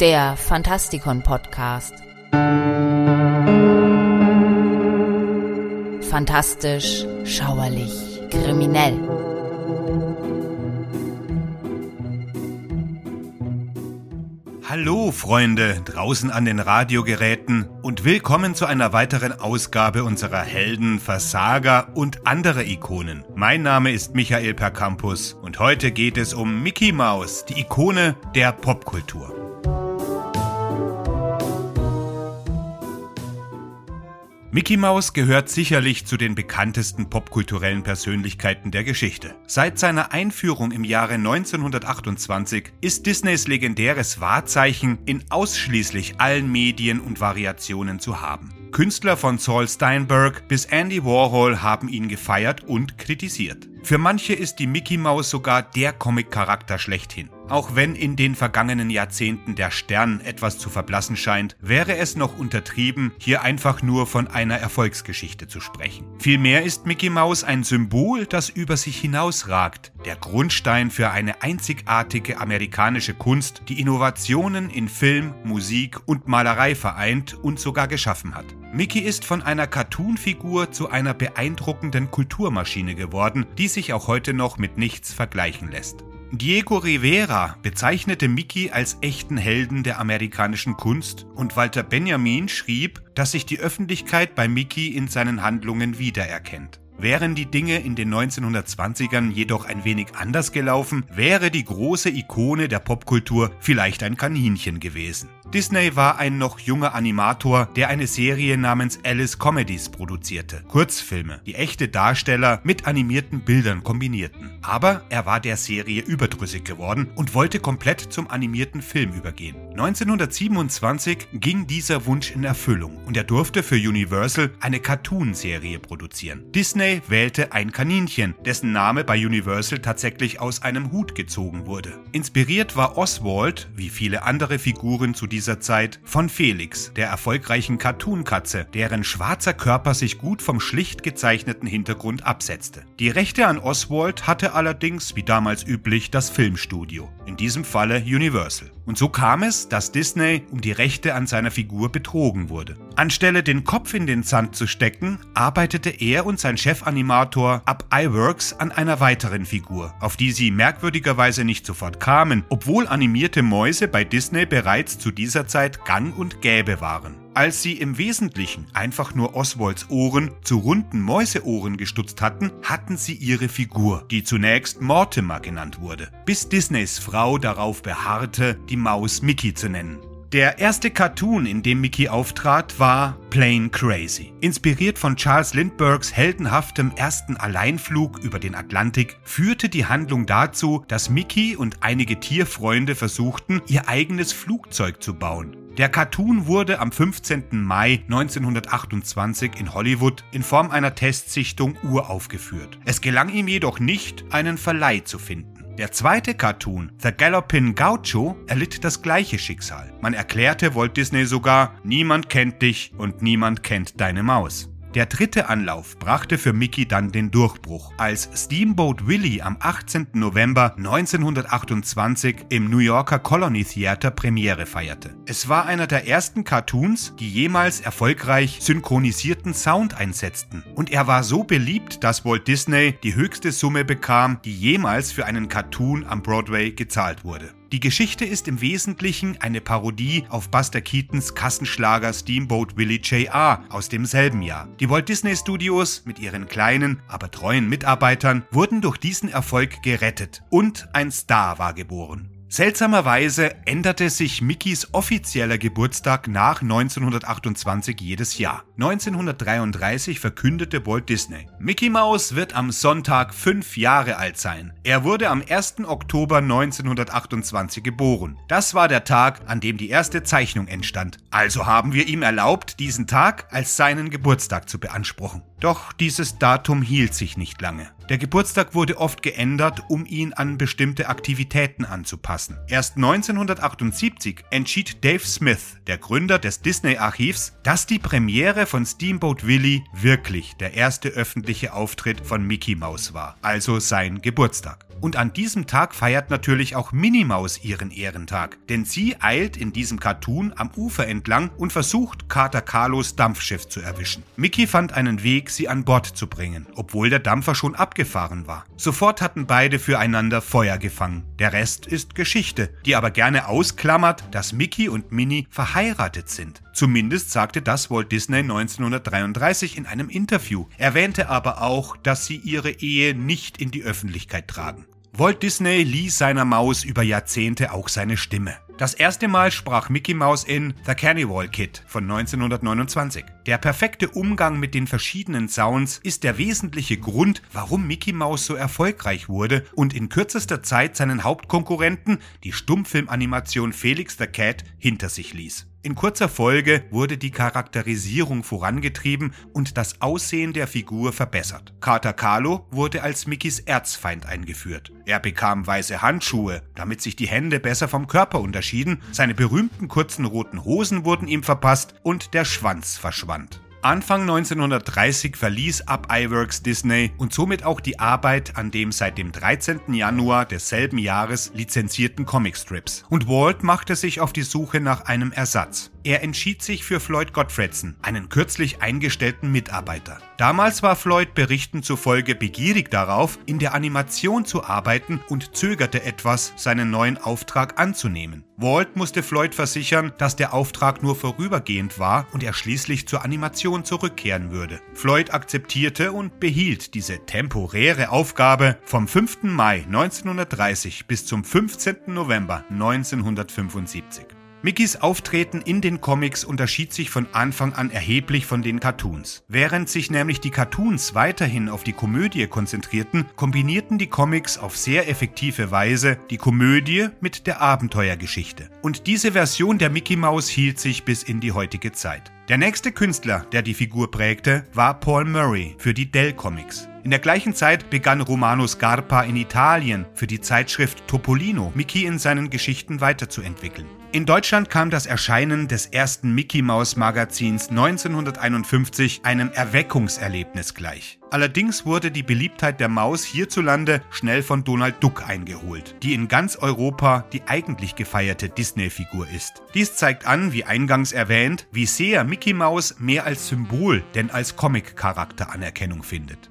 der Fantastikon Podcast. Fantastisch, schauerlich, kriminell. Hallo Freunde draußen an den Radiogeräten und willkommen zu einer weiteren Ausgabe unserer Helden, Versager und andere Ikonen. Mein Name ist Michael Percampus und heute geht es um Mickey Mouse, die Ikone der Popkultur. Mickey Mouse gehört sicherlich zu den bekanntesten popkulturellen Persönlichkeiten der Geschichte. Seit seiner Einführung im Jahre 1928 ist Disneys legendäres Wahrzeichen in ausschließlich allen Medien und Variationen zu haben. Künstler von Saul Steinberg bis Andy Warhol haben ihn gefeiert und kritisiert. Für manche ist die Mickey Mouse sogar der Comic-Charakter schlechthin. Auch wenn in den vergangenen Jahrzehnten der Stern etwas zu verblassen scheint, wäre es noch untertrieben, hier einfach nur von einer Erfolgsgeschichte zu sprechen. Vielmehr ist Mickey Mouse ein Symbol, das über sich hinausragt, der Grundstein für eine einzigartige amerikanische Kunst, die Innovationen in Film, Musik und Malerei vereint und sogar geschaffen hat. Mickey ist von einer Cartoon-Figur zu einer beeindruckenden Kulturmaschine geworden, die sich auch heute noch mit nichts vergleichen lässt. Diego Rivera bezeichnete Mickey als echten Helden der amerikanischen Kunst und Walter Benjamin schrieb, dass sich die Öffentlichkeit bei Mickey in seinen Handlungen wiedererkennt. Wären die Dinge in den 1920ern jedoch ein wenig anders gelaufen, wäre die große Ikone der Popkultur vielleicht ein Kaninchen gewesen. Disney war ein noch junger Animator, der eine Serie namens Alice Comedies produzierte. Kurzfilme, die echte Darsteller mit animierten Bildern kombinierten. Aber er war der Serie überdrüssig geworden und wollte komplett zum animierten Film übergehen. 1927 ging dieser Wunsch in Erfüllung und er durfte für Universal eine Cartoon-Serie produzieren. Disney wählte ein Kaninchen, dessen Name bei Universal tatsächlich aus einem Hut gezogen wurde. Inspiriert war Oswald, wie viele andere Figuren zu dieser Zeit von Felix, der erfolgreichen Cartoon-Katze, deren schwarzer Körper sich gut vom schlicht gezeichneten Hintergrund absetzte. Die Rechte an Oswald hatte allerdings, wie damals üblich, das Filmstudio, in diesem Falle Universal. Und so kam es, dass Disney um die Rechte an seiner Figur betrogen wurde. Anstelle den Kopf in den Sand zu stecken, arbeitete er und sein Chefanimator Up iWorks an einer weiteren Figur, auf die sie merkwürdigerweise nicht sofort kamen, obwohl animierte Mäuse bei Disney bereits zu dieser Zeit gang und gäbe waren. Als sie im Wesentlichen einfach nur Oswalds Ohren zu runden Mäuseohren gestutzt hatten, hatten sie ihre Figur, die zunächst Mortimer genannt wurde, bis Disneys Frau darauf beharrte, die Maus Mickey zu nennen. Der erste Cartoon, in dem Mickey auftrat, war Plain Crazy. Inspiriert von Charles Lindberghs heldenhaftem ersten Alleinflug über den Atlantik, führte die Handlung dazu, dass Mickey und einige Tierfreunde versuchten, ihr eigenes Flugzeug zu bauen. Der Cartoon wurde am 15. Mai 1928 in Hollywood in Form einer Testsichtung uraufgeführt. Es gelang ihm jedoch nicht, einen Verleih zu finden. Der zweite Cartoon, The Gallopin Gaucho, erlitt das gleiche Schicksal. Man erklärte Walt Disney sogar, niemand kennt dich und niemand kennt deine Maus. Der dritte Anlauf brachte für Mickey dann den Durchbruch, als Steamboat Willie am 18. November 1928 im New Yorker Colony Theater Premiere feierte. Es war einer der ersten Cartoons, die jemals erfolgreich synchronisierten Sound einsetzten. Und er war so beliebt, dass Walt Disney die höchste Summe bekam, die jemals für einen Cartoon am Broadway gezahlt wurde. Die Geschichte ist im Wesentlichen eine Parodie auf Buster Keatons Kassenschlager Steamboat Willie J.R. aus demselben Jahr. Die Walt Disney Studios mit ihren kleinen, aber treuen Mitarbeitern wurden durch diesen Erfolg gerettet und ein Star war geboren. Seltsamerweise änderte sich Mickys offizieller Geburtstag nach 1928 jedes Jahr. 1933 verkündete Walt Disney, Mickey Mouse wird am Sonntag fünf Jahre alt sein. Er wurde am 1. Oktober 1928 geboren. Das war der Tag, an dem die erste Zeichnung entstand. Also haben wir ihm erlaubt, diesen Tag als seinen Geburtstag zu beanspruchen. Doch dieses Datum hielt sich nicht lange. Der Geburtstag wurde oft geändert, um ihn an bestimmte Aktivitäten anzupassen. Erst 1978 entschied Dave Smith, der Gründer des Disney-Archivs, dass die Premiere von Steamboat Willie wirklich der erste öffentliche Auftritt von Mickey Mouse war, also sein Geburtstag. Und an diesem Tag feiert natürlich auch Minnie Maus ihren Ehrentag, denn sie eilt in diesem Cartoon am Ufer entlang und versucht, Kater Carlos Dampfschiff zu erwischen. Mickey fand einen Weg, sie an Bord zu bringen, obwohl der Dampfer schon abgefahren war. Sofort hatten beide füreinander Feuer gefangen. Der Rest ist Geschichte, die aber gerne ausklammert, dass Mickey und Minnie verheiratet sind. Zumindest sagte das Walt Disney 1933 in einem Interview, erwähnte aber auch, dass sie ihre Ehe nicht in die Öffentlichkeit tragen. Walt Disney ließ seiner Maus über Jahrzehnte auch seine Stimme. Das erste Mal sprach Mickey Mouse in The Carnival Kid von 1929. Der perfekte Umgang mit den verschiedenen Sounds ist der wesentliche Grund, warum Mickey Mouse so erfolgreich wurde und in kürzester Zeit seinen Hauptkonkurrenten, die Stummfilmanimation Felix the Cat, hinter sich ließ. In kurzer Folge wurde die Charakterisierung vorangetrieben und das Aussehen der Figur verbessert. Kater Carlo wurde als Mickys Erzfeind eingeführt. Er bekam weiße Handschuhe, damit sich die Hände besser vom Körper unterschieden, seine berühmten kurzen roten Hosen wurden ihm verpasst und der Schwanz verschwand. Anfang 1930 verließ Up iWorks Disney und somit auch die Arbeit an dem seit dem 13. Januar desselben Jahres lizenzierten Comicstrips. Und Walt machte sich auf die Suche nach einem Ersatz. Er entschied sich für Floyd Gottfredson, einen kürzlich eingestellten Mitarbeiter. Damals war Floyd Berichten zufolge begierig darauf, in der Animation zu arbeiten und zögerte etwas, seinen neuen Auftrag anzunehmen. Walt musste Floyd versichern, dass der Auftrag nur vorübergehend war und er schließlich zur Animation zurückkehren würde. Floyd akzeptierte und behielt diese temporäre Aufgabe vom 5. Mai 1930 bis zum 15. November 1975. Mickeys Auftreten in den Comics unterschied sich von Anfang an erheblich von den Cartoons. Während sich nämlich die Cartoons weiterhin auf die Komödie konzentrierten, kombinierten die Comics auf sehr effektive Weise die Komödie mit der Abenteuergeschichte. Und diese Version der Mickey Mouse hielt sich bis in die heutige Zeit. Der nächste Künstler, der die Figur prägte, war Paul Murray für die Dell Comics. In der gleichen Zeit begann Romano Scarpa in Italien für die Zeitschrift Topolino Mickey in seinen Geschichten weiterzuentwickeln. In Deutschland kam das Erscheinen des ersten Mickey Mouse Magazins 1951 einem Erweckungserlebnis gleich. Allerdings wurde die Beliebtheit der Maus hierzulande schnell von Donald Duck eingeholt, die in ganz Europa die eigentlich gefeierte Disney-Figur ist. Dies zeigt an, wie eingangs erwähnt, wie sehr Mickey Mouse mehr als Symbol denn als Comic-Charakter Anerkennung findet.